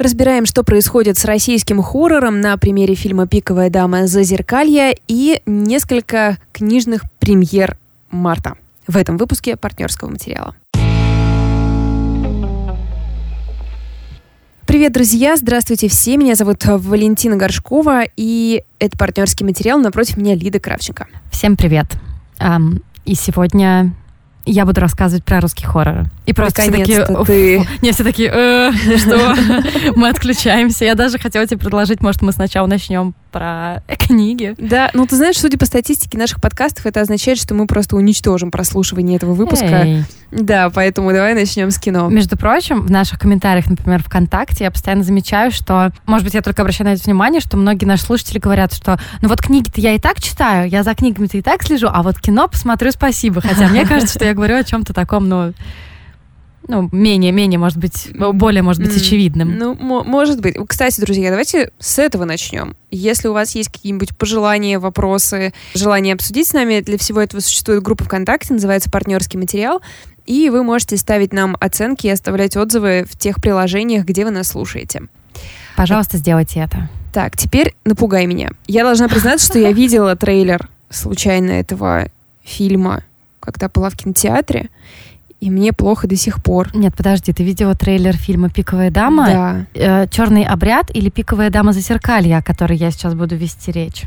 Разбираем, что происходит с российским хоррором на примере фильма «Пиковая дама. Зазеркалье» и несколько книжных премьер марта в этом выпуске партнерского материала. Привет, друзья! Здравствуйте все! Меня зовут Валентина Горшкова, и это партнерский материал. Напротив меня Лида Кравченко. Всем привет! И сегодня я буду рассказывать про русский хоррор. И просто все такие... ты... Не, все такие, э, что? Мы отключаемся. Я даже хотела тебе предложить, может, мы сначала начнем про книги. Да, ну ты знаешь, судя по статистике наших подкастов, это означает, что мы просто уничтожим прослушивание этого выпуска. Эй. Да, поэтому давай начнем с кино. Между прочим, в наших комментариях, например, ВКонтакте, я постоянно замечаю, что, может быть, я только обращаю на это внимание, что многие наши слушатели говорят, что ну вот книги-то я и так читаю, я за книгами-то и так слежу, а вот кино посмотрю, спасибо. Хотя мне кажется, что я говорю о чем-то таком, ну, ну, менее-менее, может быть, более, может быть, очевидным. Ну, может быть. Кстати, друзья, давайте с этого начнем. Если у вас есть какие-нибудь пожелания, вопросы, желание обсудить с нами, для всего этого существует группа ВКонтакте, называется «Партнерский материал», и вы можете ставить нам оценки и оставлять отзывы в тех приложениях, где вы нас слушаете. Пожалуйста, сделайте это. Так, теперь напугай меня. Я должна признаться, что я видела трейлер случайно этого фильма, когда была в кинотеатре, и мне плохо до сих пор. Нет, подожди, ты видела трейлер фильма «Пиковая дама»? Да. Э, «Черный обряд» или «Пиковая дама за зеркалье», о которой я сейчас буду вести речь?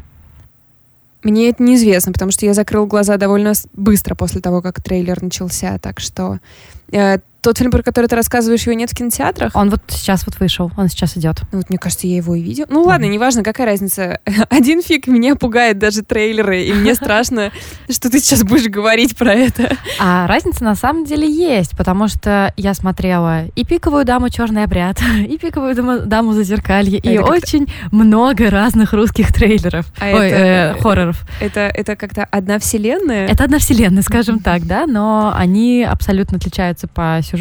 Мне это неизвестно, потому что я закрыл глаза довольно быстро после того, как трейлер начался, так что э, тот фильм, про который ты рассказываешь, его нет в кинотеатрах? Он вот сейчас вот вышел, он сейчас идет. Ну вот, мне кажется, я его и видел. Ну ладно, неважно, какая разница. Один фиг меня пугает даже трейлеры, и мне страшно, что ты сейчас будешь говорить про это. А разница на самом деле есть, потому что я смотрела и «Пиковую даму. Черный обряд», и «Пиковую даму, даму зазеркалье», и очень много разных русских трейлеров, А ой, это- э, хорроров. Это, это как-то одна вселенная? Это одна вселенная, скажем так, да, но они абсолютно отличаются по сюжету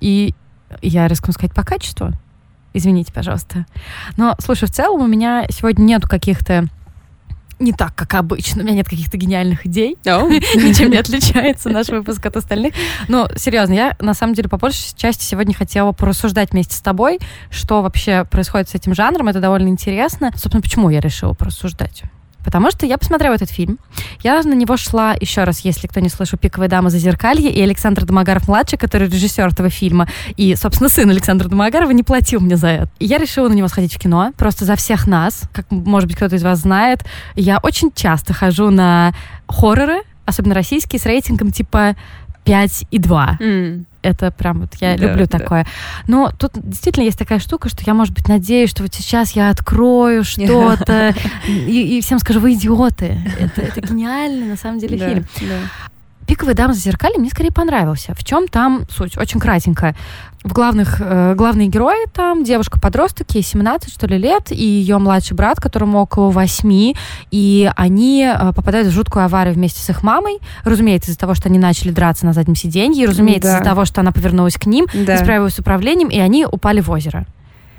и, я рискну сказать, по качеству. Извините, пожалуйста. Но, слушай, в целом у меня сегодня нету каких-то не так, как обычно. У меня нет каких-то гениальных идей. О, Ничем не отличается наш выпуск от остальных. Но, серьезно, я на самом деле по большей части сегодня хотела порассуждать вместе с тобой, что вообще происходит с этим жанром. Это довольно интересно. Собственно, почему я решила порассуждать? Потому что я посмотрела этот фильм. Я на него шла, еще раз, если кто не слышал, «Пиковая дама за зеркалье» и Александр Домогаров-младший, который режиссер этого фильма, и, собственно, сын Александра Домогарова не платил мне за это. И я решила на него сходить в кино, просто за всех нас, как, может быть, кто-то из вас знает. Я очень часто хожу на хорроры, особенно российские, с рейтингом типа 5 и 2 м. это прям вот я Да, люблю да. такое. Но тут действительно есть такая штука, что я, может быть, надеюсь, что вот сейчас я открою что-то и, и всем скажу, вы идиоты. Это, это гениальный на самом деле Да, фильм. да. «Пиковая дама за зеркалье» мне скорее понравился. В чем там суть? Очень кратенько. В главных, э, главные герои там девушка-подросток, ей 17, что ли, лет, и ее младший брат, которому около 8, и они э, попадают в жуткую аварию вместе с их мамой, разумеется, из-за того, что они начали драться на заднем сиденье, и, разумеется, Да. из-за того, что она повернулась к ним, Да. не справилась с управлением, и они упали в озеро.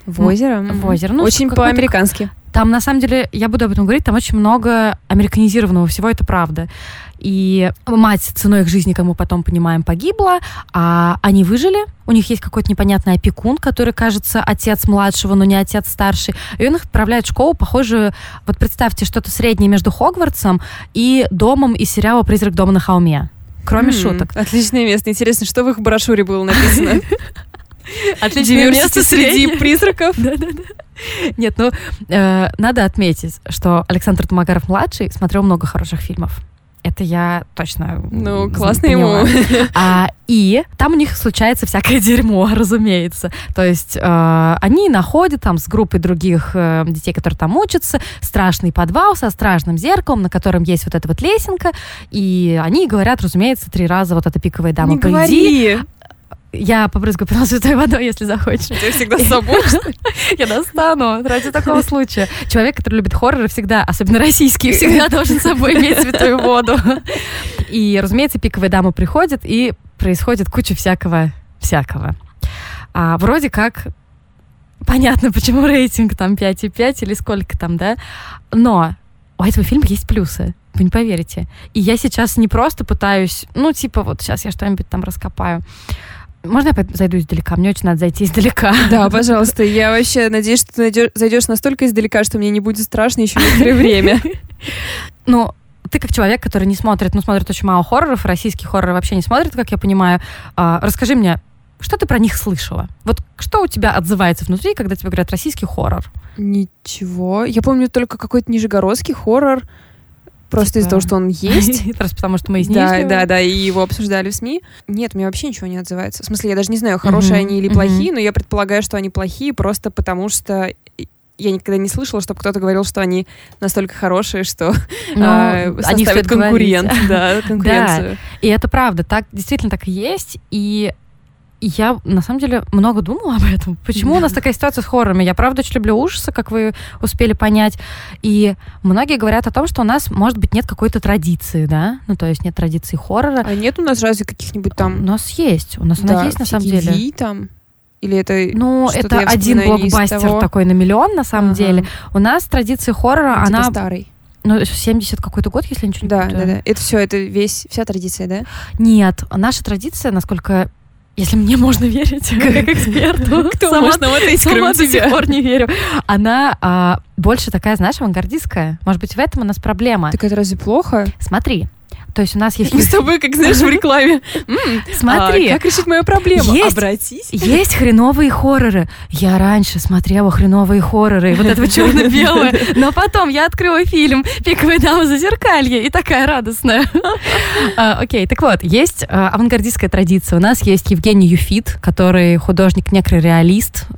В озеро? В озеро. Ну, Очень по-американски. Там, на самом деле, я буду об этом говорить, там очень много американизированного всего, это правда. И мать ценой их жизни, мы потом понимаем, погибла, а они выжили. У них есть какой-то непонятный опекун, который, кажется, отец младшего, но не отец старший. И он их отправляет в школу, похожую, вот представьте, что-то среднее между Хогвартсом и домом из сериала «Призрак дома на холме». Кроме М, шуток. Отличное место. Интересно, что в их брошюре было написано? Отличное место среди призраков. Нет, ну, э, надо отметить, что Александр Тумагаров-младший смотрел много хороших фильмов. Это я точно Ну, классно поняла. ему. А, и там у них случается всякое дерьмо, разумеется. То есть э, они находят там с группой других э, детей, которые там учатся, страшный подвал со страшным зеркалом, на котором есть вот эта вот лесенка, и они говорят, разумеется, три раза вот эта пиковая дама, Не приди. говори. Я побрызгаю потом святой водой, если захочешь. Тебя всегда с собой. Я достану ради такого случая. Человек, который любит хорроры, всегда, особенно российские, всегда должен с собой иметь святую воду. И, разумеется, пиковая дама приходит, и происходит куча всякого, всякого. А, вроде как понятно, почему рейтинг там 5,5 или сколько там, да? Но у этого фильма есть плюсы. Вы не поверите. И я сейчас не просто пытаюсь, ну, типа, вот сейчас я что-нибудь там раскопаю. Можно я зайду издалека? Мне очень надо зайти издалека. Да, пожалуйста. Я вообще надеюсь, что ты зайдешь настолько издалека, что мне не будет страшно еще некоторое время. Ну, ты как человек, который не смотрит, ну, смотрит очень мало хорроров, российские хорроры вообще не смотрит, как я понимаю. А, расскажи мне, что ты про них слышала? Вот что у тебя отзывается внутри, когда тебе говорят российский хоррор? Ничего. Я помню только какой-то нижегородский хоррор. Просто типа... из-за того, что он есть. Просто потому, что мы из Да, да, да, и его обсуждали в СМИ. Нет, мне вообще ничего не отзывается. В смысле, я даже не знаю, хорошие они или плохие, но я предполагаю, что они плохие просто потому, что я никогда не слышала, чтобы кто-то говорил, что они настолько хорошие, что э, составят конкурент, да, конкуренцию. Да, и это правда, так действительно так и есть. И я, на самом деле, много думала об этом. Почему да. у нас такая ситуация с хоррорами? Я, правда, очень люблю ужасы, как вы успели понять. И многие говорят о том, что у нас, может быть, нет какой-то традиции, да? Ну, то есть нет традиции хоррора. А нет у нас разве каких-нибудь там... У нас есть. У нас да, она есть, на самом деле. Там. Или это Ну, это один блокбастер такой на миллион, на самом ага. деле. У нас традиция хоррора, типа она... старый. Ну, 70 какой-то год, если ничего да, не Да, да, да. Это все, это весь, вся традиция, да? Нет, наша традиция, насколько если мне можно верить, как эксперту, кто сама, нам это сама до сих пор не верю. Она а, больше такая, знаешь, авангардистская. Может быть, в этом у нас проблема. Так это разве плохо? Смотри, то есть у нас есть... Мы с тобой, как знаешь, в рекламе. Смотри. А, как решить мою проблему? Обратись. Есть хреновые хорроры. Я раньше смотрела хреновые хорроры, вот это черно-белое. Но потом я открыла фильм «Пиковая дама зазеркалье» и такая радостная. А, окей, так вот, есть а, авангардистская традиция. У нас есть Евгений Юфит, который художник-некрореалист,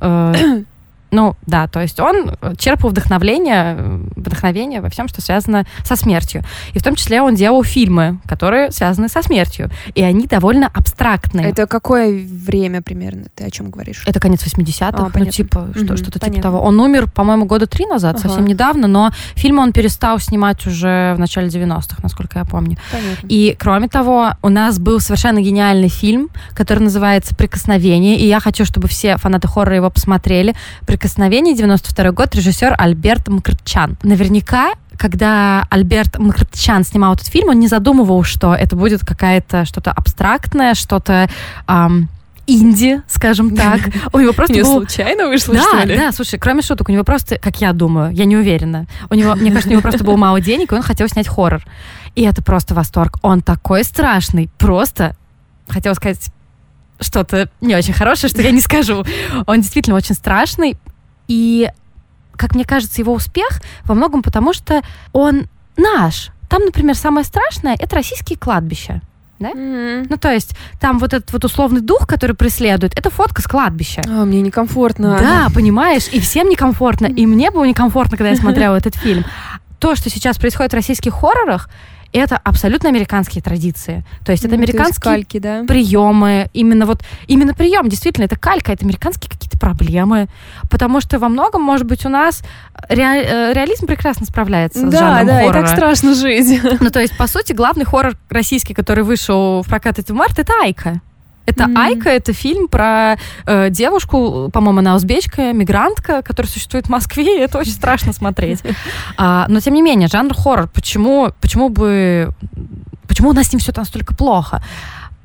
ну, да, то есть он э, черпал вдохновление, э, вдохновение во всем, что связано со смертью. И в том числе он делал фильмы, которые связаны со смертью. И они довольно абстрактные. Это какое время примерно? Ты о чем говоришь? Это конец 80-х, а, ну, типа, что, что-то типа того. Он умер, по-моему, года три назад, ага. совсем недавно, но фильмы он перестал снимать уже в начале 90-х, насколько я помню. Понятно. И, кроме того, у нас был совершенно гениальный фильм, который называется «Прикосновение», и я хочу, чтобы все фанаты хоррора его посмотрели. «Прикосновение», 92 год, режиссер Альберт Мкртчан. Наверняка когда Альберт Мкртчан снимал этот фильм, он не задумывал, что это будет какая-то что-то абстрактное, что-то эм, инди, скажем так. У него просто не был... случайно вышло, да, что ли? Да, слушай, кроме шуток, у него просто, как я думаю, я не уверена, у него, мне кажется, у него просто было мало денег, и он хотел снять хоррор. И это просто восторг. Он такой страшный, просто, хотела сказать что-то не очень хорошее, что я не скажу. Он действительно очень страшный, и, как мне кажется, его успех во многом потому, что он наш. Там, например, самое страшное — это российские кладбища. Да? Mm-hmm. Ну, то есть, там вот этот вот условный дух, который преследует, это фотка с кладбища. А, мне некомфортно. Да, понимаешь, и всем некомфортно. И мне было некомфортно, когда я смотрела этот фильм. То, что сейчас происходит в российских хоррорах, это абсолютно американские традиции. То есть это американские есть кальки, да? приемы. Именно вот, именно прием, действительно, это калька, это американские какие-то проблемы. Потому что во многом, может быть, у нас ре, э, реализм прекрасно справляется да, с жанром да, хоррора. Да, и так страшно жить. Ну, то есть, по сути, главный хоррор российский, который вышел в прокат в март, это Айка. Это mm-hmm. Айка, это фильм про э, девушку, по-моему, она узбечка, мигрантка, которая существует в Москве, и это очень страшно смотреть. А, но тем не менее, жанр хоррор. Почему, почему бы, почему у нас с ним все настолько плохо?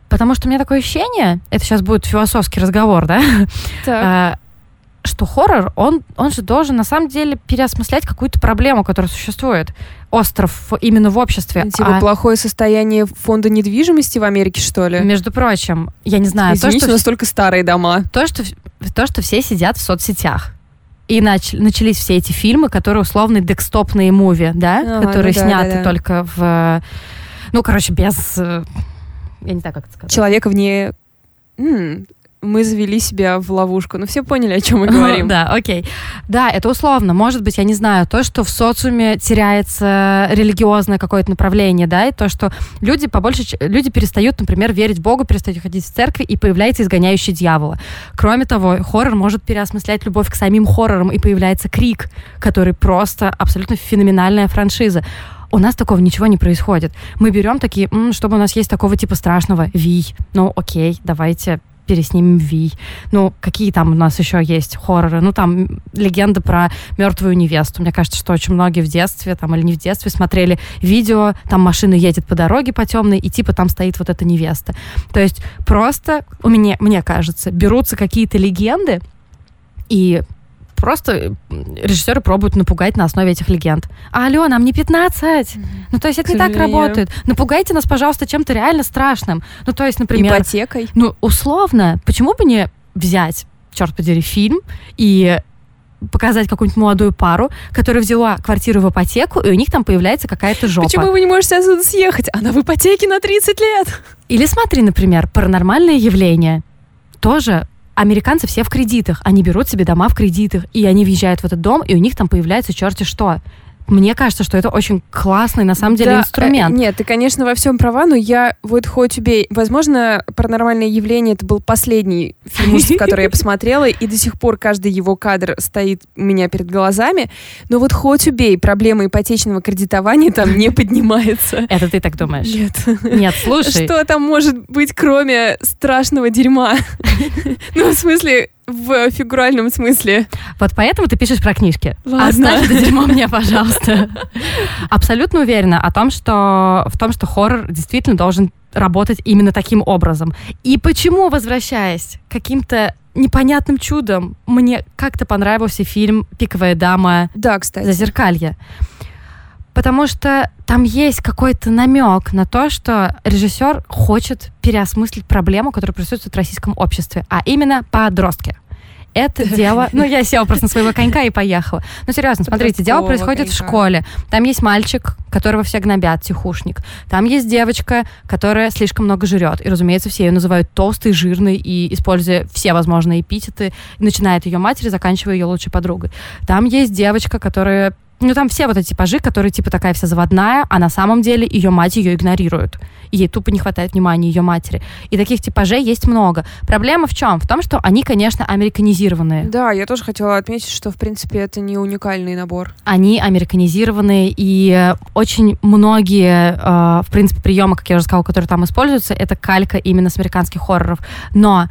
Потому что у меня такое ощущение, это сейчас будет философский разговор, да? Так. Что хоррор, он, он же должен на самом деле переосмыслять какую-то проблему, которая существует. Остров именно в обществе. Типа а... плохое состояние фонда недвижимости в Америке, что ли? Между прочим, я не знаю. Извините, то, что... настолько старые дома. То что, то, что все сидят в соцсетях. И нач... начались все эти фильмы, которые условно декстопные муви, да, ага, которые ну, да, сняты да, да. только в... Ну, короче, без... Э, я не знаю, как это сказать. Человека вне... М-м, мы завели себя в ловушку. Ну, все поняли, о чем мы говорим. Да, окей. Да, это условно. Может быть, я не знаю, то, что в социуме теряется религиозное какое-то направление, да, и то, что люди побольше, люди перестают, например, верить Богу, перестают ходить в церкви, и появляется изгоняющий дьявола. Кроме того, хоррор может переосмыслять любовь к самим хоррорам, и появляется крик, который просто абсолютно феноменальная франшиза у нас такого ничего не происходит. Мы берем такие, чтобы у нас есть такого типа страшного, вий, ну окей, давайте переснимем Ви. Ну, какие там у нас еще есть хорроры? Ну, там легенда про мертвую невесту. Мне кажется, что очень многие в детстве, там, или не в детстве, смотрели видео, там машина едет по дороге по темной, и типа там стоит вот эта невеста. То есть просто у меня, мне кажется, берутся какие-то легенды, и просто режиссеры пробуют напугать на основе этих легенд. А, алло, нам не 15. Mm-hmm. Ну, то есть это К не так работает. Напугайте нас, пожалуйста, чем-то реально страшным. Ну, то есть, например... Ипотекой. Ну, условно, почему бы не взять, черт подери, фильм и показать какую-нибудь молодую пару, которая взяла квартиру в ипотеку, и у них там появляется какая-то жопа. Почему вы не можете отсюда съехать? Она в ипотеке на 30 лет. Или смотри, например, паранормальное явление. Тоже американцы все в кредитах, они берут себе дома в кредитах, и они въезжают в этот дом, и у них там появляется черти что. Мне кажется, что это очень классный, на самом деле, да, инструмент. Э, нет, ты, конечно, во всем права, но я вот хоть убей. Возможно, «Паранормальное явление» — это был последний фильм, который я посмотрела, и до сих пор каждый его кадр стоит у меня перед глазами. Но вот хоть убей, проблема ипотечного кредитования там не поднимается. Это ты так думаешь? Нет. Нет, слушай. Что там может быть, кроме страшного дерьма? Ну, в смысле, в фигуральном смысле. Вот поэтому ты пишешь про книжки. Ладно. Оставь это дерьмо мне, пожалуйста. Абсолютно уверена о том, что в том, что хоррор действительно должен работать именно таким образом. И почему, возвращаясь к каким-то непонятным чудом, мне как-то понравился фильм «Пиковая дама» да, кстати. «Зазеркалье». Потому что там есть какой-то намек на то, что режиссер хочет переосмыслить проблему, которая присутствует в российском обществе, а именно подростки. Это дело... Ну, я села просто на своего конька и поехала. Ну, серьезно, смотрите, дело происходит конька. в школе. Там есть мальчик, которого все гнобят, тихушник. Там есть девочка, которая слишком много жрет. И, разумеется, все ее называют толстой, жирной и, используя все возможные эпитеты, начинает ее матери, заканчивая ее лучшей подругой. Там есть девочка, которая ну, там все вот эти типажи, которые типа такая вся заводная, а на самом деле ее мать ее игнорирует. Ей тупо не хватает внимания ее матери. И таких типажей есть много. Проблема в чем? В том, что они, конечно, американизированные. Да, я тоже хотела отметить, что, в принципе, это не уникальный набор. Они американизированные, и очень многие, э, в принципе, приемы, как я уже сказала, которые там используются, это калька именно с американских хорроров. Но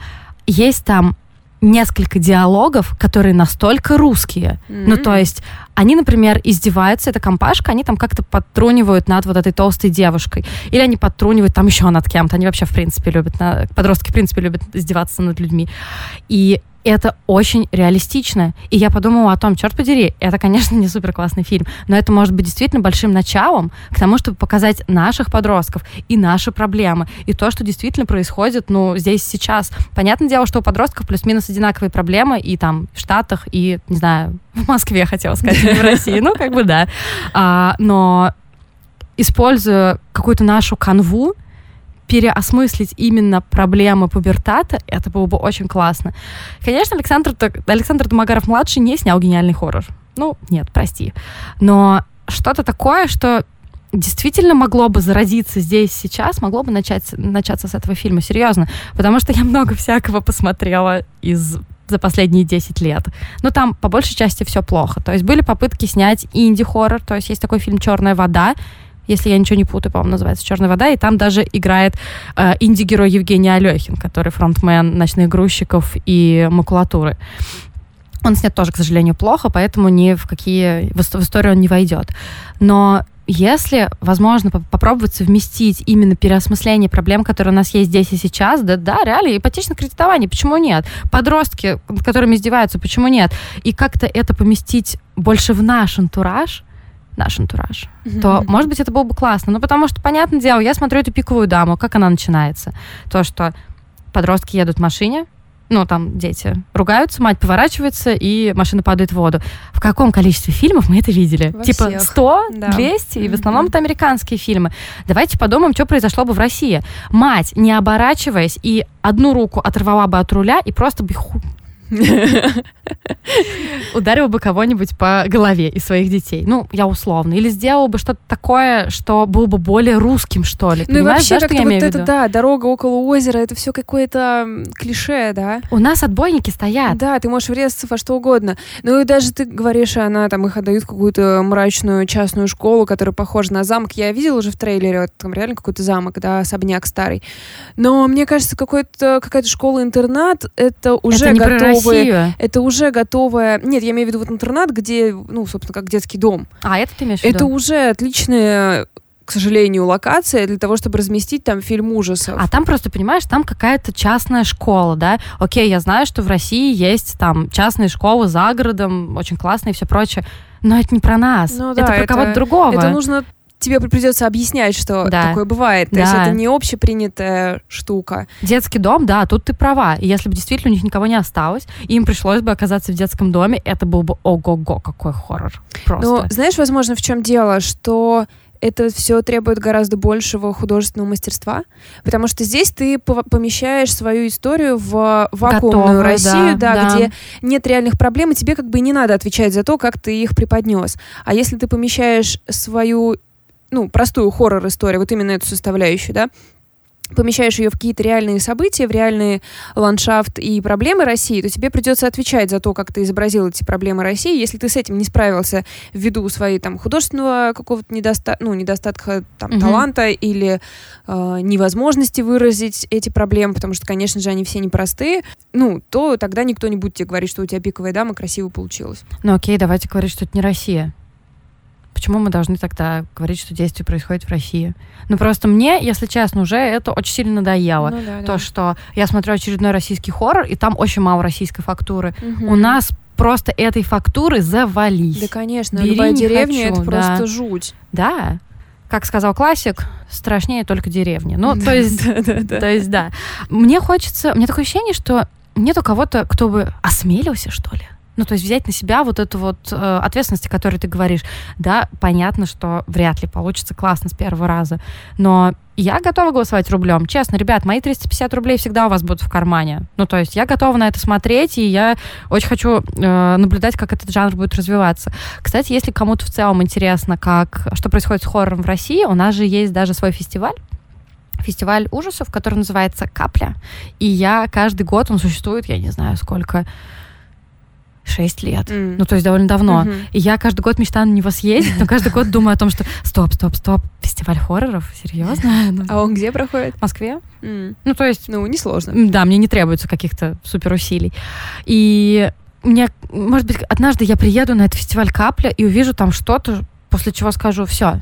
есть там несколько диалогов, которые настолько русские. Mm-hmm. Ну, то есть, они, например, издеваются, эта компашка, они там как-то подтрунивают над вот этой толстой девушкой. Или они подтрунивают там еще над кем-то. Они вообще, в принципе, любят, на... подростки, в принципе, любят издеваться над людьми. И это очень реалистично. И я подумала о том, черт подери, это, конечно, не супер классный фильм, но это может быть действительно большим началом к тому, чтобы показать наших подростков и наши проблемы, и то, что действительно происходит, ну, здесь сейчас. Понятное дело, что у подростков плюс-минус одинаковые проблемы и там в Штатах, и, не знаю, в Москве, хотела сказать, в России, ну, как бы да. А, но используя какую-то нашу канву, переосмыслить именно проблемы пубертата, это было бы очень классно. Конечно, Александр, Александр Домогаров-младший не снял гениальный хоррор. Ну, нет, прости. Но что-то такое, что действительно могло бы зародиться здесь сейчас, могло бы начать, начаться с этого фильма, серьезно. Потому что я много всякого посмотрела из за последние 10 лет. Но там по большей части все плохо. То есть были попытки снять инди-хоррор, то есть есть такой фильм «Черная вода», если я ничего не путаю, по-моему, называется «Черная вода», и там даже играет э, инди-герой Евгений Алехин, который фронтмен «Ночных грузчиков» и «Макулатуры». Он снят тоже, к сожалению, плохо, поэтому ни в какие в историю он не войдет. Но если возможно попробовать совместить именно переосмысление проблем, которые у нас есть здесь и сейчас, да, да, реально, ипотечное кредитование, почему нет? Подростки, над которыми издеваются, почему нет? И как-то это поместить больше в наш антураж, наш антураж, mm-hmm. то, может быть, это было бы классно. Ну, потому что, понятное дело, я смотрю эту пиковую даму, как она начинается. То, что подростки едут в машине, ну, там дети ругаются, мать поворачивается, и машина падает в воду. В каком количестве фильмов мы это видели? Во типа всех. 100, да. 200, и в основном это американские фильмы. Давайте подумаем, что произошло бы в России. Мать, не оборачиваясь, и одну руку оторвала бы от руля, и просто бы ударил бы кого-нибудь по голове из своих детей. Ну, я условно. Или сделал бы что-то такое, что был бы более русским, что ли. Ну и вообще, да, я вот это, да, дорога около озера, это все какое-то клише, да? У нас отбойники стоят. Да, ты можешь врезаться во что угодно. Ну и даже ты говоришь, она там их отдают в какую-то мрачную частную школу, которая похожа на замок. Я видела уже в трейлере, вот там реально какой-то замок, да, особняк старый. Но мне кажется, какой-то, какая-то школа-интернат, это уже это не про готовые... Россию. Это уже готовая... Нет, я имею в виду вот интернат, где, ну, собственно, как детский дом. А, это ты имеешь в Это виду? уже отличная, к сожалению, локация для того, чтобы разместить там фильм ужасов. А там просто, понимаешь, там какая-то частная школа, да? Окей, я знаю, что в России есть там частные школы за городом, очень классные и все прочее, но это не про нас. Ну да, это про это- кого-то другого. Это нужно тебе придется объяснять, что Да. такое бывает. То есть Да. это не общепринятая штука. Детский дом, да, тут ты права. И если бы действительно у них никого не осталось, им пришлось бы оказаться в детском доме, это был бы ого-го, какой хоррор. Просто. Но знаешь, возможно, в чем дело, что это все требует гораздо большего художественного мастерства, потому что здесь ты помещаешь свою историю в вакуумную Готовую, Россию, да, да, да. где нет реальных проблем, и тебе как бы не надо отвечать за то, как ты их преподнес. А если ты помещаешь свою, ну, простую хоррор-историю, вот именно эту составляющую, да, помещаешь ее в какие-то реальные события, в реальный ландшафт и проблемы России, то тебе придется отвечать за то, как ты изобразил эти проблемы России. Если ты с этим не справился ввиду своей там художественного какого-то недоста ну, недостатка там, Мгм. таланта или э, невозможности выразить эти проблемы, потому что, конечно же, они все непростые, ну, то тогда никто не будет тебе говорить, что у тебя пиковая дама красиво получилась. Ну окей, давайте говорить, что это не Россия. Почему мы должны тогда говорить, что действие происходит в России? Ну просто мне, если честно, уже это очень сильно надоело. Ну да, То, да. что я смотрю очередной российский хоррор, и там очень мало российской фактуры. Мгм. У нас просто этой фактуры завались. Да, конечно, Бери, любая деревня хочу, это да. просто жуть. Да. Как сказал классик, страшнее только деревня. Ну, то есть, то есть, да. Мне хочется, мне такое ощущение, что нету кого-то, кто бы осмелился, что ли. Ну, то есть взять на себя вот эту вот э, ответственность, о которой ты говоришь. Да, понятно, что вряд ли получится классно с первого раза. Но я готова голосовать рублем. Честно, ребят, мои 350 рублей всегда у вас будут в кармане. Ну, то есть я готова на это смотреть, и я очень хочу э, наблюдать, как этот жанр будет развиваться. Кстати, если кому-то в целом интересно, как, что происходит с хоррором в России, у нас же есть даже свой фестиваль, фестиваль ужасов, который называется «Капля». И я каждый год, он существует, я не знаю сколько, шесть лет. М. Ну, то есть довольно давно. Мгм. И я каждый год мечтаю на него съездить, но каждый год думаю о том, что стоп, стоп, стоп, фестиваль хорроров? Серьезно? А он где проходит? В Москве? Ну, то есть Ну, несложно. Да, мне не требуется каких-то супер усилий. И мне, может быть, однажды я приеду на этот фестиваль Капля и увижу там что-то, после чего скажу, все.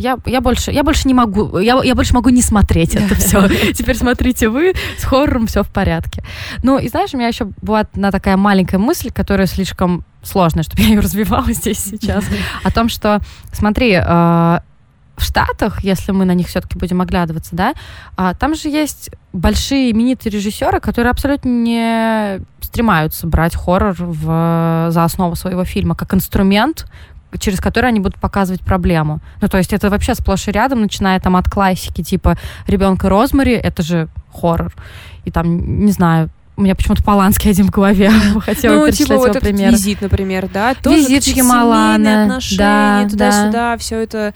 Я, я, больше, я больше не могу, я, я больше могу не смотреть это все. Теперь смотрите вы, с хоррором все в порядке. Ну, и знаешь, у меня еще была одна такая маленькая мысль, которая слишком сложная, чтобы я ее развивала здесь сейчас, о том, что, смотри, э, в Штатах, если мы на них все-таки будем оглядываться, да, а, там же есть большие именитые режиссеры, которые абсолютно не стремаются брать хоррор в, за основу своего фильма как инструмент, через который они будут показывать проблему. Ну, то есть это вообще сплошь и рядом, начиная там от классики, типа «Ребенка Розмари», это же хоррор. И там, не знаю, у меня почему-то Поланский один в голове. Хотела ну, перечислять типа вот его этот пример. визит, например, да? Тоже Визит Шьямалана, отношения, да, туда-сюда, все это.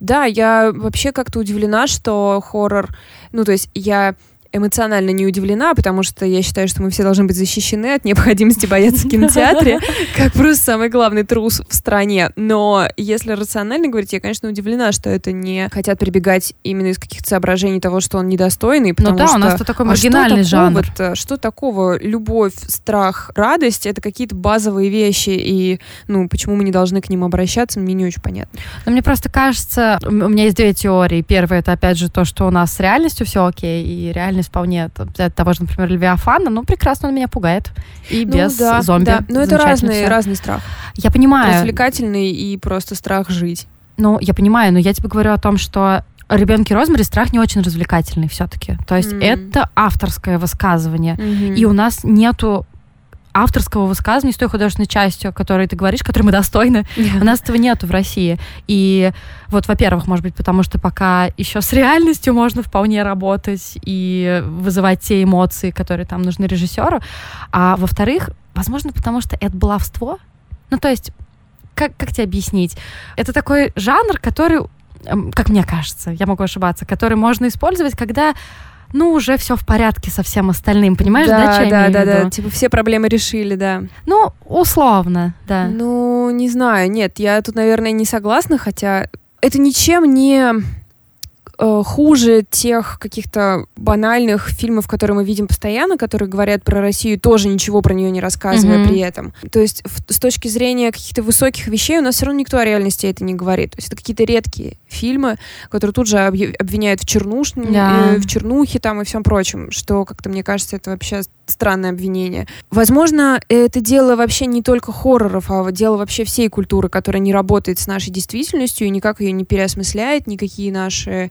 Да, я вообще как-то удивлена, что хоррор... Ну, то есть я эмоционально не удивлена, потому что я считаю, что мы все должны быть защищены от необходимости бояться в кинотеатре, как просто самый главный трус в стране. Но если рационально говорить, я, конечно, удивлена, что это не хотят прибегать именно из каких-то соображений того, что он недостойный, Ну потому да, что у нас тут такой а что маргинальный жанр. такого-то? Что такого? Любовь, страх, радость — это какие-то базовые вещи, и, ну, почему мы не должны к ним обращаться, мне не очень понятно. Но мне просто кажется, у меня есть две теории. Первая это опять же то, что у нас с реальностью все окей, и реальность вполне там, взять того же, например, Левиафана, ну прекрасно он меня пугает. И Ну без да, зомби. да. Но это Замечательно разный, страх. Я понимаю. Развлекательный и просто страх жить. Ну, я понимаю, но я тебе говорю о том, что ребенки Розмари страх не очень развлекательный все-таки. То есть М. это авторское высказывание. И у нас нету авторского высказывания с той художественной частью, о которой ты говоришь, которой мы достойны. У нас этого нету в России. И вот, во-первых, может быть, потому что пока еще с реальностью можно вполне работать и вызывать те эмоции, которые там нужны режиссеру. А во-вторых, Возможно, потому что это баловство. Ну, то есть, как, как тебе объяснить? Это такой жанр, который, как мне кажется, я могу ошибаться, который можно использовать, когда ну, уже все в порядке со всем остальным, понимаешь, да, да, что да, я да, да, виду? типа все проблемы решили, да. Ну, условно, да. Ну, не знаю, нет, я тут, наверное, не согласна, хотя это ничем не э, хуже тех каких-то банальных фильмов, которые мы видим постоянно, которые говорят про Россию, тоже ничего про нее не рассказывая Мгм. при этом. То есть в- с точки зрения каких-то высоких вещей у нас все равно никто о реальности это не говорит. То есть это какие-то редкие фильмы, которые тут же обвиняют в, чернуш... Да. э, в чернухе там и всем прочем, что как-то, мне кажется, это вообще странное обвинение. Возможно, это дело вообще не только хорроров, а дело вообще всей культуры, которая не работает с нашей действительностью и никак ее не переосмысляет, никакие наши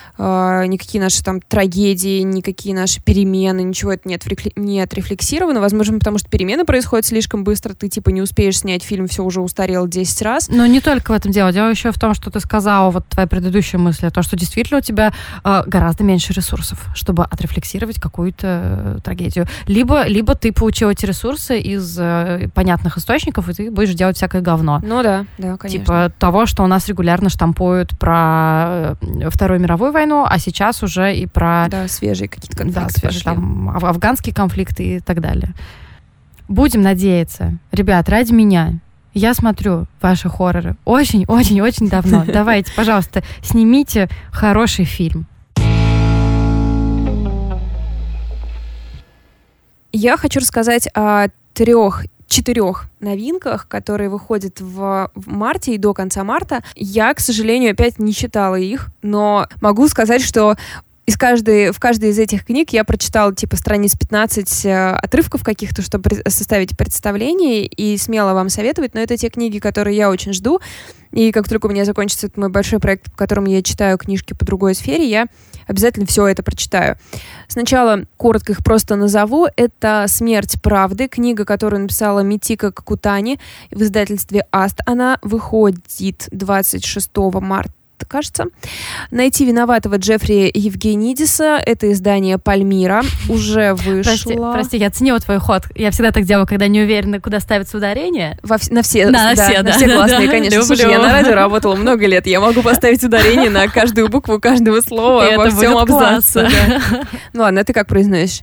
э, никакие наши там трагедии, никакие наши перемены, ничего это не, отфрекли- не отрефлексировано. Возможно, потому что перемены происходят слишком быстро, ты типа не успеешь снять фильм, все уже устарел 10 раз. Но не только в этом дело. Дело еще в том, что ты сказала, вот твоя предыдущая мысль, то, что действительно у тебя э, гораздо меньше ресурсов, чтобы отрефлексировать какую-то э, трагедию. Либо, либо ты получил эти ресурсы из э, понятных источников, и ты будешь делать всякое говно. Ну да, да, конечно. Типа того, что у нас регулярно штампуют про э, Вторую мировую войну, а сейчас уже и про да, свежие какие-то да, конфликты свежие, пошли. там, аф- афганский конфликт и так далее. Будем надеяться. Ребят, ради меня. Я смотрю ваши хорроры очень-очень-очень давно. Давайте, пожалуйста, снимите хороший фильм. Я хочу рассказать о трех четырех новинках, которые выходят в, в марте и до конца марта. Я, к сожалению, опять не читала их, но могу сказать, что из каждой, в каждой из этих книг я прочитала типа страниц 15 э, отрывков каких-то, чтобы составить представление и смело вам советовать. Но это те книги, которые я очень жду. И как только у меня закончится этот мой большой проект, в котором я читаю книжки по другой сфере, я обязательно все это прочитаю. Сначала коротко их просто назову. Это «Смерть правды», книга, которую написала Митика Какутани в издательстве «Аст». Она выходит 26 марта кажется. Найти виноватого Джеффри Евгенидиса. Это издание Пальмира. Уже вышло. Прости, прости, я оценила твой ход. Я всегда так делаю, когда не уверена, куда ставится ударение. Во на все, Да, на все, да, все да, классные, да. конечно. Люблю. Слушай, я на радио работала много лет. Я могу поставить ударение на каждую букву каждого слова во всем абзаце. да. Ну ладно, ты как произносишь?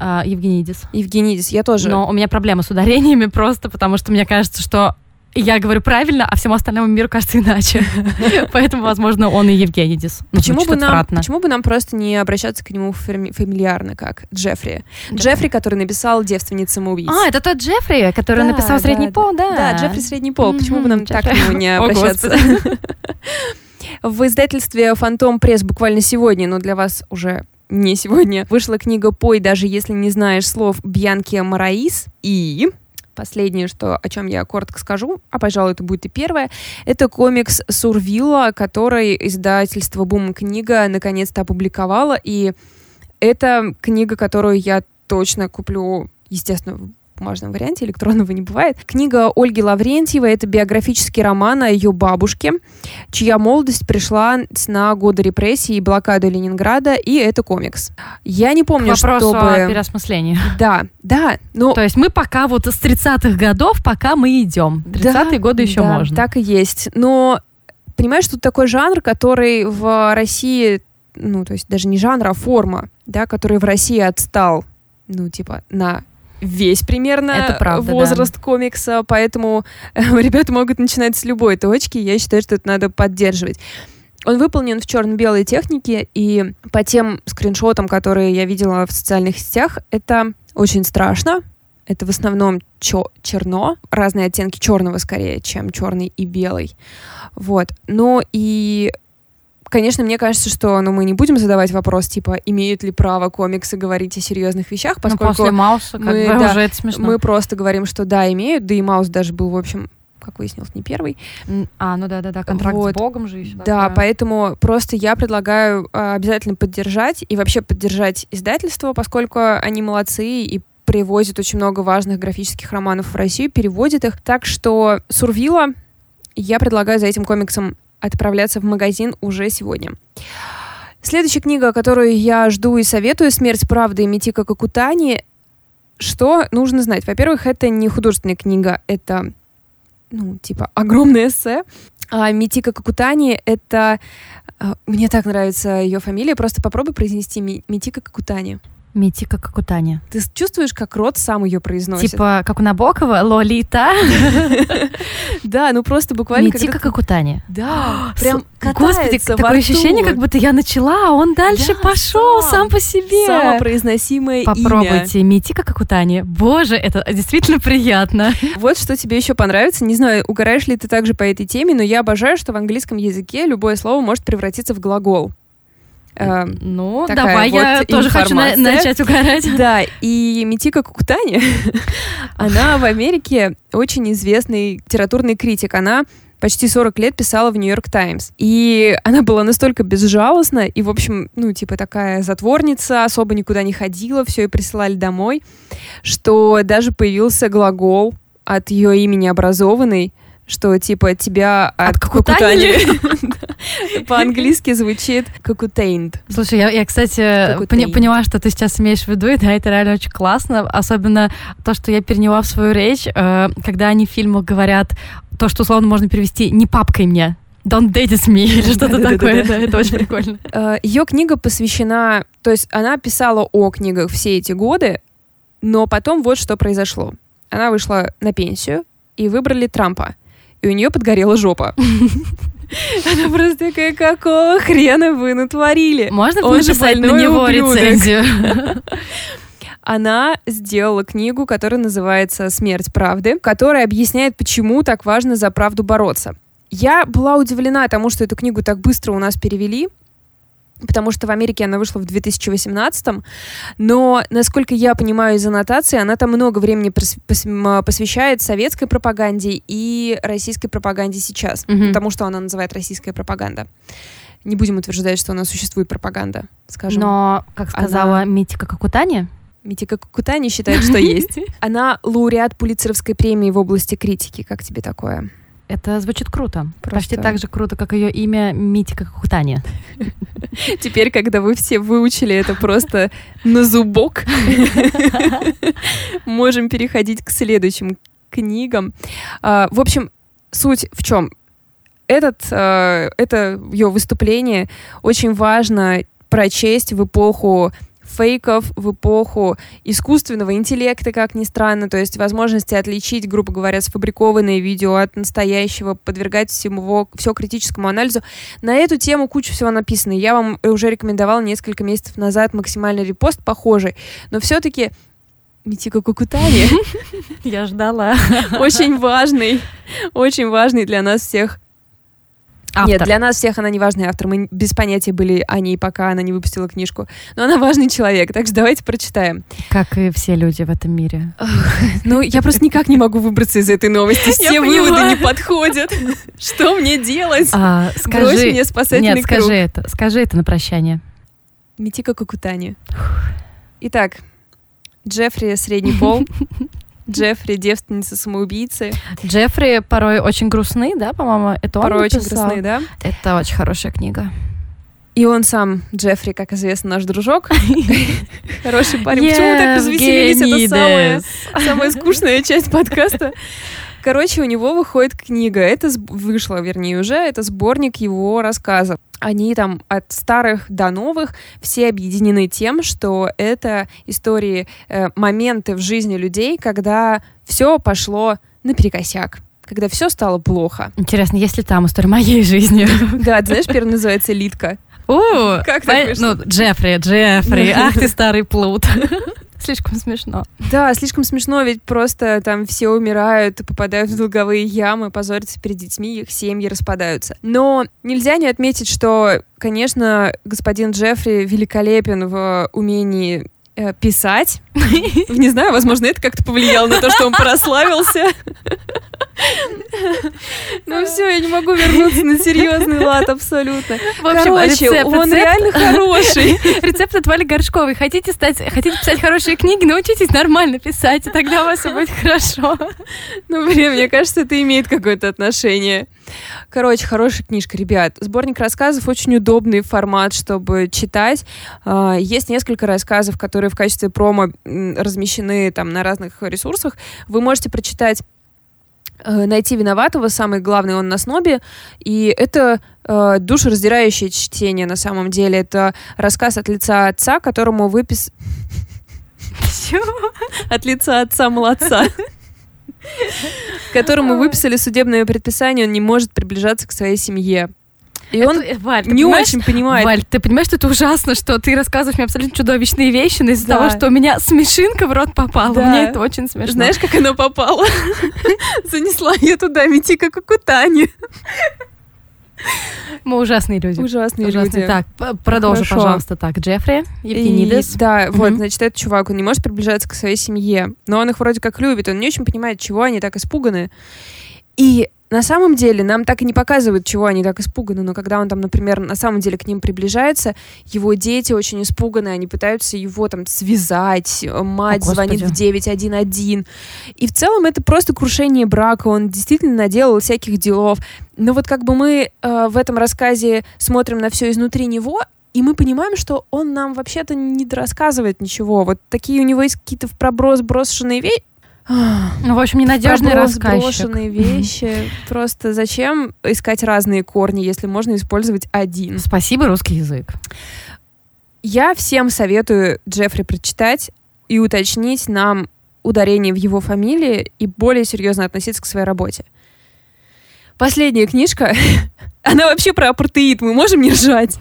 А, Евгенидис. Евгенидис, я тоже. Но у меня проблема с ударениями просто, потому что мне кажется, что я говорю правильно, а всему остальному миру кажется иначе. Поэтому, возможно, он и Евгенидис. Ну, Почему бы, нам, почему бы нам просто не обращаться к нему фами- фамильярно, как Джеффри? Джеффри, который написал «Девственница самоубийц». А, это тот Джеффри, который написал «Средний пол», да? Да, Джеффри средний пол. Почему бы нам так к нему не обращаться? В издательстве «Фантом Пресс» буквально сегодня, но для вас уже не сегодня, вышла книга «Пой, даже если не знаешь слов» Бьянки Мараис. И последнее, что, о чем я коротко скажу, а, пожалуй, это будет и первое, это комикс Сурвилла, который издательство Бум книга наконец-то опубликовало. И это книга, которую я точно куплю, естественно, бумажном варианте, электронного не бывает. Книга Ольги Лаврентьевой — это биографический роман о ее бабушке, чья молодость пришла на годы репрессий и блокады Ленинграда, и это комикс. Я не К помню, вопросу чтобы... о переосмыслении. Да, да, но... То есть мы пока вот с 30-х годов, пока мы идем. 30-е годы еще да, можно. так и есть. Но, понимаешь, тут такой жанр, который в России, ну, то есть даже не жанр, а форма, да, который в России отстал, ну, типа, на весь примерно Это правда, возраст комикса, поэтому э, ребята могут начинать с любой точки, я считаю, что это надо поддерживать. Он выполнен в черно-белой технике, и по тем скриншотам, которые я видела в социальных сетях, это очень страшно. Это в основном чё- черно, разные оттенки черного скорее, чем черный и белый. Вот. Ну и Конечно, мне кажется, что ну, мы не будем задавать вопрос, типа, имеют ли право комиксы говорить о серьезных вещах, Ну, поскольку после Мауса как мы, бы да, уже это смешно. мы просто говорим, что да, имеют, да и Маус даже был, в общем, как выяснилось, не первый. А, ну да-да-да, контракт Вот. с Богом же еще. Да, такое. поэтому просто я предлагаю а, обязательно поддержать и вообще поддержать издательство, поскольку они молодцы и привозят очень много важных графических романов в Россию, переводят их. Так что Сурвила, я предлагаю за этим комиксом отправляться в магазин уже сегодня. Следующая книга, которую я жду и советую, «Смерть правды» Митика Какутани. что нужно знать? Во-первых, это не художественная книга, это, ну, типа, огромное эссе. А Митика Какутани — это... а, Мне так нравится ее фамилия. Просто попробуй произнести Ми- Митика Какутани. Митика Какутани. Ты чувствуешь, как рот сам ее произносит? Типа, как у Набокова, Лолита, Да, ну просто буквально... Митика Какутани. Да, прям Господи, такое ощущение, как будто я начала, а он дальше Да, пошел сам. по себе. Самопроизносимое. Попробуйте, Митика Какутани. Боже, это действительно приятно. Вот что тебе еще понравится. Не знаю, угораешь ли ты также по этой теме, но я обожаю, что в английском языке любое слово может превратиться в глагол. Эм, Ну, такая давай, я вот тоже хочу на- начать угорать. Да, и Митика Кукутани, она в Америке очень известный литературный критик. Она почти 40 лет писала в Нью-Йорк Таймс. И она была настолько безжалостна, и, в общем, ну, типа такая затворница, особо никуда не ходила, все и присылали домой, что даже появился глагол от ее имени образованный, что типа тебя от, От? По-английски звучит какутейнed. Слушай, я, я кстати, Как пони- поняла, что ты сейчас имеешь в виду, и да, это реально очень классно. Особенно то, что я переняла в свою речь, э, когда они в фильмах говорят то, что условно можно перевести «не папкой мне». Don't date with me или что-то такое. Да, это очень прикольно. Ее книга посвящена, то есть она писала о книгах все эти годы, но потом вот что произошло. Она вышла на пенсию, и выбрали Трампа. И у нее подгорела жопа. Она просто такая, какого хрена вы натворили? Можно Он написать на больной него ублюдок. рецензию? Она сделала книгу, которая называется «Смерть правды», которая объясняет, почему так важно за правду бороться. Я была удивлена тому, что эту книгу так быстро у нас перевели, потому что в Америке она вышла в 2018 но, насколько я понимаю из аннотации, она там много времени посвящает советской пропаганде и российской пропаганде сейчас, Мгм. потому что она называет российская пропаганда. Не будем утверждать, что у нас существует пропаганда, скажем. Но, как сказала Митика Какутани, Митика Кукутани считает, что есть. Она лауреат Пулитцеровской премии в области критики. Как тебе такое? Это звучит круто. Просто- Почти так же круто, как ее имя Митика Какутани. Теперь, когда вы все выучили это просто на зубок, можем переходить к следующим книгам. А, В общем, суть в чем? Этот, э, это ее выступление очень важно прочесть в эпоху фейков, в эпоху искусственного интеллекта, как ни странно, то есть возможности отличить, грубо говоря, сфабрикованное видео от настоящего, подвергать всему, все критическому анализу. На эту тему куча всего написано. Я вам уже рекомендовала несколько месяцев назад максимальный репост похожий, но все-таки Митика Кукутани Я ждала. очень важный, очень важный для нас всех Нет, для нас всех она не важный автор. Мы без понятия были о ней, пока она не выпустила книжку. Но она важный человек, так что давайте прочитаем. Как и все люди в этом мире. Ну, я просто никак не могу выбраться из этой новости. Все выводы не подходят. Что мне делать? А, Брось скажи... мне спасательный Нет, скажи круг. это. Скажи это на прощание. Митика Кукутани. Итак, Джеффри средний пол. Джеффри девственница-самоубийцы. Джеффри порой очень грустный, да, по-моему? Это он Порой очень грустные, да? Это очень хорошая книга. И он сам, Джеффри, как известно, наш дружок. Хороший парень. Почему так развеселились? Это самая скучная часть подкаста. Короче, у него выходит книга. Это вышла, вернее, уже. Это сборник его рассказов. Они там от старых до новых все объединены тем, что это истории, э, моменты в жизни людей, когда все пошло наперекосяк, когда все стало плохо. Интересно, есть ли там история моей жизни? Да, ты знаешь, первый называется «Литка». О, Как так? Ну, Джеффри, Джеффри, ах ты старый плут. Слишком смешно. Да, слишком смешно, ведь просто там все умирают, попадают в долговые ямы, позорятся перед детьми, их семьи распадаются. Но нельзя не отметить, что, конечно, господин Джеффри великолепен в умении э, писать. Не знаю, возможно, это как-то повлияло на то, что он прославился. Ну, все я не могу вернуться на серьезный лад абсолютно. В общем, Короче, рецепт, он рецепт- реально хороший. Рецепт от Вали Горшковой. Хотите стать, хотите писать хорошие книги, научитесь нормально писать, и тогда у вас все будет хорошо. Ну, блин, мне кажется, это имеет какое-то отношение. Короче, хорошая книжка, ребят. Сборник рассказов очень удобный формат, чтобы читать. А, Есть несколько рассказов, которые в качестве промо размещены там на разных ресурсах. Вы можете прочитать э, найти виноватого, самый главный он на снобе, и это э, душераздирающее чтение на самом деле. Это рассказ от лица отца, которому выпис... От лица отца-младца. Которому выписали судебное предписание, он не может приближаться к своей семье. И он Валь, не очень понимает. Валь, ты понимаешь, что это ужасно, что ты рассказываешь мне абсолютно чудовищные вещи, но из-за Да. того, что у меня смешинка в рот попала, Да. мне это очень смешно. Знаешь, как оно попало? Занесла ее туда, мети как у Кутани. Мы ужасные люди. Ужасные Ужасные. люди. Так, продолжи, Хорошо. пожалуйста. Так, Джеффри, И, Евгенидес. да, вот, Мгм. значит, этот чувак, он не может приближаться к своей семье, но он их вроде как любит, он не очень понимает, чего они так испуганы. И на самом деле нам так и не показывают, чего они так испуганы, но когда он там, например, на самом деле к ним приближается, его дети очень испуганы, они пытаются его там связать, э, мать О, звонит в Господи. 911. И в целом это просто крушение брака, он действительно наделал всяких делов. Но вот как бы мы э, в этом рассказе смотрим на все изнутри него, и мы понимаем, что он нам вообще-то не рассказывает ничего. Вот такие у него есть какие-то в проброс брошенные вещи. Ну, в общем, ненадежный рассказчик. брошенные вещи. Просто зачем искать разные корни, если можно использовать один? Спасибо, русский язык. Я всем советую Джеффри прочитать и уточнить нам ударение в его фамилии и более серьезно относиться к своей работе. Последняя книжка, она вообще про апартеид, мы можем не ржать.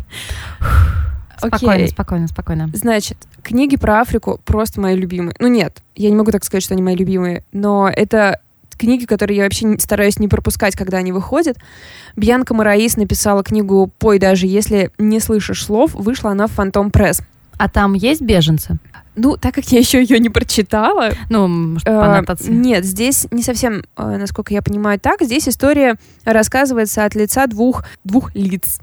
Спокойно, Окей. спокойно, спокойно. Значит, книги про Африку просто мои любимые. Ну нет, я не могу так сказать, что они мои любимые, но это книги, которые я вообще стараюсь не пропускать, когда они выходят. Бьянка Мараис написала книгу «Пой, даже если не слышишь слов». Вышла она в Фантом Пресс. А там есть беженцы? Ну, так как я еще ее не прочитала, Ну, может, э, по аннотации. нет, здесь не совсем, э, насколько я понимаю, так. Здесь история рассказывается от лица двух, двух лиц.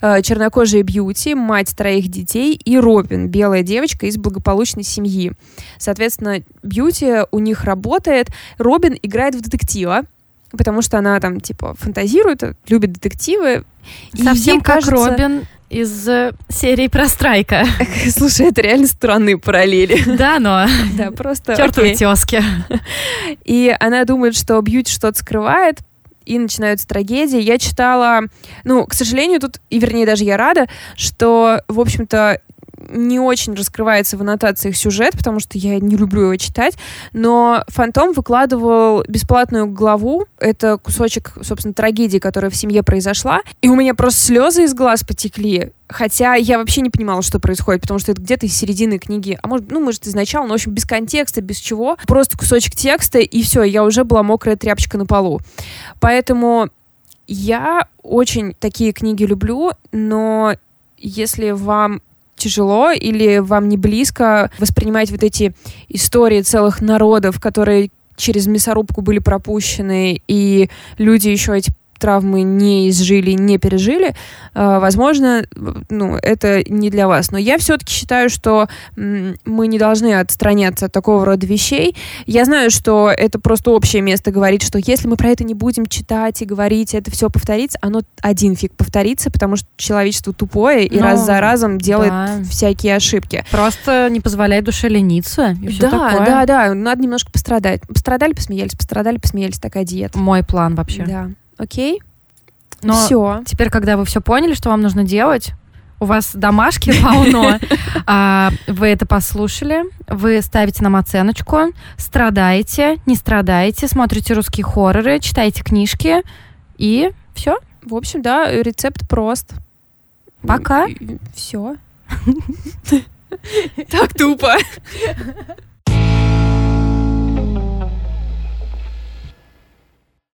Э, Чернокожая Бьюти, мать троих детей, и Робин, белая девочка из благополучной семьи. Соответственно, Бьюти у них работает, Робин играет в детектива, потому что она там, типа, фантазирует, любит детективы. И Совсем ей как кажется- Робин из э, серии про Страйка. Слушай, это реально странные параллели. Да, но Да, просто... чертовы тески. И она думает, что Бьюти что-то скрывает, и начинаются трагедии. Я читала, ну, к сожалению, тут, и вернее даже я рада, что, в общем-то, не очень раскрывается в аннотациях сюжет, потому что я не люблю его читать, но Фантом выкладывал бесплатную главу, это кусочек, собственно, трагедии, которая в семье произошла, и у меня просто слезы из глаз потекли, хотя я вообще не понимала, что происходит, потому что это где-то из середины книги, а может, ну, может, изначально, но, в общем, без контекста, без чего, просто кусочек текста, и все, я уже была мокрая тряпочка на полу. Поэтому я очень такие книги люблю, но если вам тяжело или вам не близко воспринимать вот эти истории целых народов, которые через мясорубку были пропущены, и люди еще эти травмы не изжили, не пережили, э, возможно, ну, это не для вас. Но я все-таки считаю, что мы не должны отстраняться от такого рода вещей. Я знаю, что это просто общее место говорит, что если мы про это не будем читать и говорить, это все повторится, оно один фиг повторится, потому что человечество тупое и Ну, раз за разом делает да. всякие ошибки. Просто не позволяй душе лениться. И Да, такое. да, да, надо немножко пострадать. Пострадали, посмеялись, пострадали, посмеялись, такая диета. Мой план вообще. Да. Окей? Но Все. теперь, когда вы все поняли, что вам нужно делать, у вас домашки полно, а, вы это послушали, вы ставите нам оценочку, страдаете, не страдаете, смотрите русские хорроры, читаете книжки, и все. В общем, да, рецепт прост. Пока. Все. Так тупо.